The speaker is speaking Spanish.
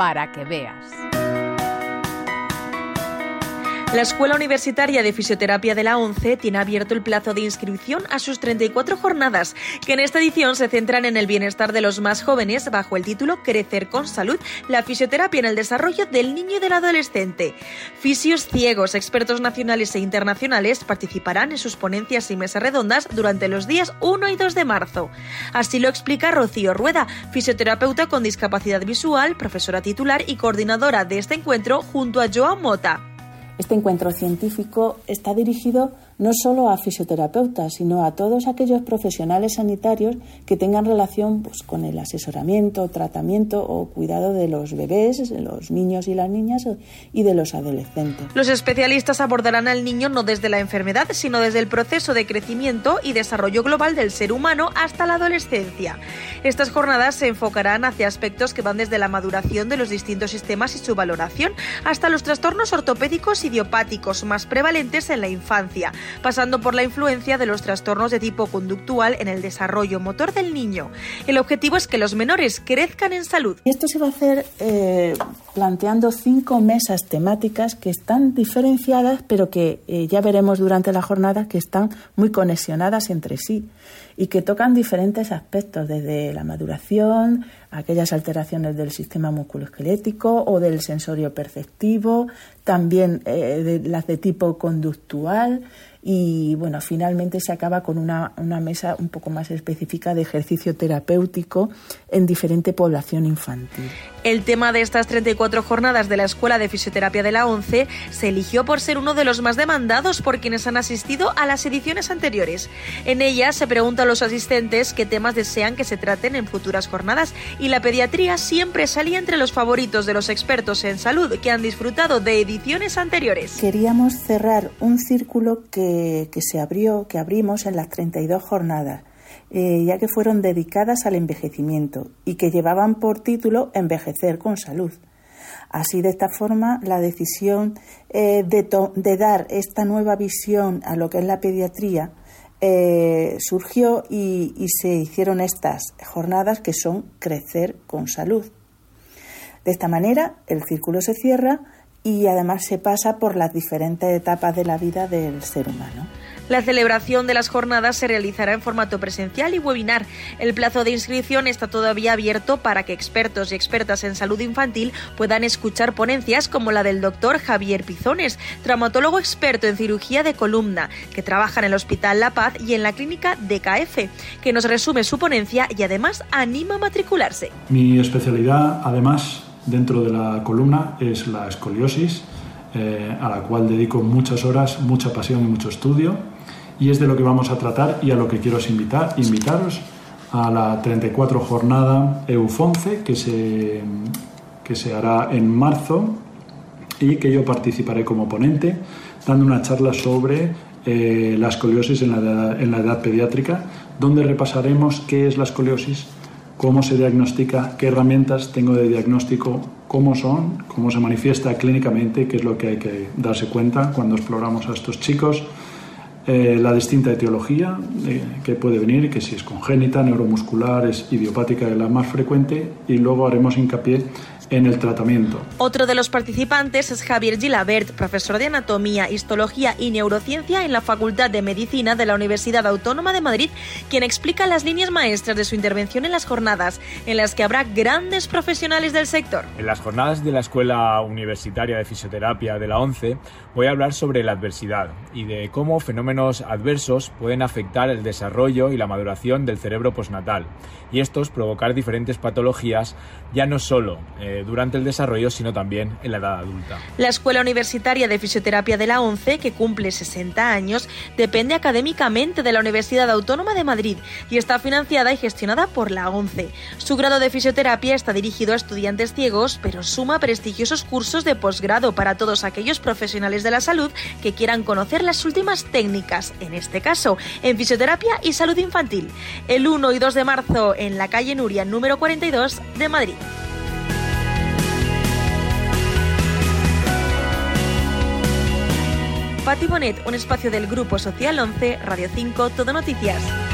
para que veas. La Escuela Universitaria de Fisioterapia de la ONCE tiene abierto el plazo de inscripción a sus 34 jornadas, que en esta edición se centran en el bienestar de los más jóvenes bajo el título Crecer con Salud, la fisioterapia en el desarrollo del niño y del adolescente. Fisios ciegos, expertos nacionales e internacionales participarán en sus ponencias y mesas redondas durante los días 1 y 2 de marzo. Así lo explica Rocío Rueda, fisioterapeuta con discapacidad visual, profesora titular y coordinadora de este encuentro junto a Joan Mota. Este encuentro científico está dirigido no solo a fisioterapeutas, sino a todos aquellos profesionales sanitarios que tengan relación pues, con el asesoramiento, tratamiento o cuidado de los bebés, los niños y las niñas y de los adolescentes. Los especialistas abordarán al niño no desde la enfermedad, sino desde el proceso de crecimiento y desarrollo global del ser humano hasta la adolescencia. Estas jornadas se enfocarán hacia aspectos que van desde la maduración de los distintos sistemas y su valoración hasta los trastornos ortopédicos idiopáticos más prevalentes en la infancia pasando por la influencia de los trastornos de tipo conductual en el desarrollo motor del niño. El objetivo es que los menores crezcan en salud. Esto se va a hacer eh, planteando cinco mesas temáticas que están diferenciadas, pero que eh, ya veremos durante la jornada que están muy conexionadas entre sí y que tocan diferentes aspectos, desde la maduración, aquellas alteraciones del sistema musculoesquelético o del sensorio perceptivo, también eh, de, las de tipo conductual, y bueno, finalmente se acaba con una, una, mesa un poco más específica de ejercicio terapéutico en diferente población infantil. El tema de estas 34 jornadas de la Escuela de Fisioterapia de la ONCE se eligió por ser uno de los más demandados por quienes han asistido a las ediciones anteriores. En ella se pregunta a los asistentes qué temas desean que se traten en futuras jornadas y la pediatría siempre salía entre los favoritos de los expertos en salud que han disfrutado de ediciones anteriores. Queríamos cerrar un círculo que que, se abrió, que abrimos en las 32 jornadas, eh, ya que fueron dedicadas al envejecimiento y que llevaban por título Envejecer con salud. Así, de esta forma, la decisión eh, de, dar esta nueva visión a lo que es la pediatría eh, surgió y se hicieron estas jornadas que son Crecer con salud. De esta manera, el círculo se cierra y además se pasa por las diferentes etapas de la vida del ser humano. La celebración de las jornadas se realizará en formato presencial y webinar. El plazo de inscripción está todavía abierto para que expertos y expertas en salud infantil puedan escuchar ponencias como la del doctor Javier Pizones, traumatólogo experto en cirugía de columna, que trabaja en el Hospital La Paz y en la clínica DKF, que nos resume su ponencia y además anima a matricularse. Mi especialidad, además, dentro de la columna es la escoliosis, eh, a la cual dedico muchas horas, mucha pasión y mucho estudio. Y es de lo que vamos a tratar y a lo que quiero invitar, invitaros a la 34 jornada EUFONCE que se, que se hará en marzo y que yo participaré como ponente dando una charla sobre eh, la escoliosis en la, en la edad pediátrica, donde repasaremos qué es la escoliosis, cómo se diagnostica, qué herramientas tengo de diagnóstico, cómo son, cómo se manifiesta clínicamente, qué es lo que hay que darse cuenta cuando exploramos a estos chicos, eh, la distinta etiología eh, que puede venir, que si es congénita, neuromuscular, es idiopática, es la más frecuente, y luego haremos hincapié en el tratamiento. Otro de los participantes es Javier Gilabert, profesor de Anatomía, Histología y Neurociencia en la Facultad de Medicina de la Universidad Autónoma de Madrid, quien explica las líneas maestras de su intervención en las jornadas, en las que habrá grandes profesionales del sector. En las jornadas de la Escuela Universitaria de Fisioterapia de la ONCE voy a hablar sobre la adversidad y de cómo fenómenos adversos pueden afectar el desarrollo y la maduración del cerebro postnatal y estos provocar diferentes patologías ya no solo eh, durante el desarrollo, sino también en la edad adulta. La Escuela Universitaria de Fisioterapia de la ONCE, que cumple 60 años, depende académicamente de la Universidad Autónoma de Madrid y está financiada y gestionada por la ONCE. Su grado de fisioterapia está dirigido a estudiantes ciegos, pero suma prestigiosos cursos de posgrado para todos aquellos profesionales de la salud que quieran conocer las últimas técnicas, en este caso, en fisioterapia y salud infantil. El 1 y 2 de marzo en la calle Nuria número 42 de Madrid. Pati Bonet, un espacio del Grupo Social 11, Radio 5, Todo Noticias.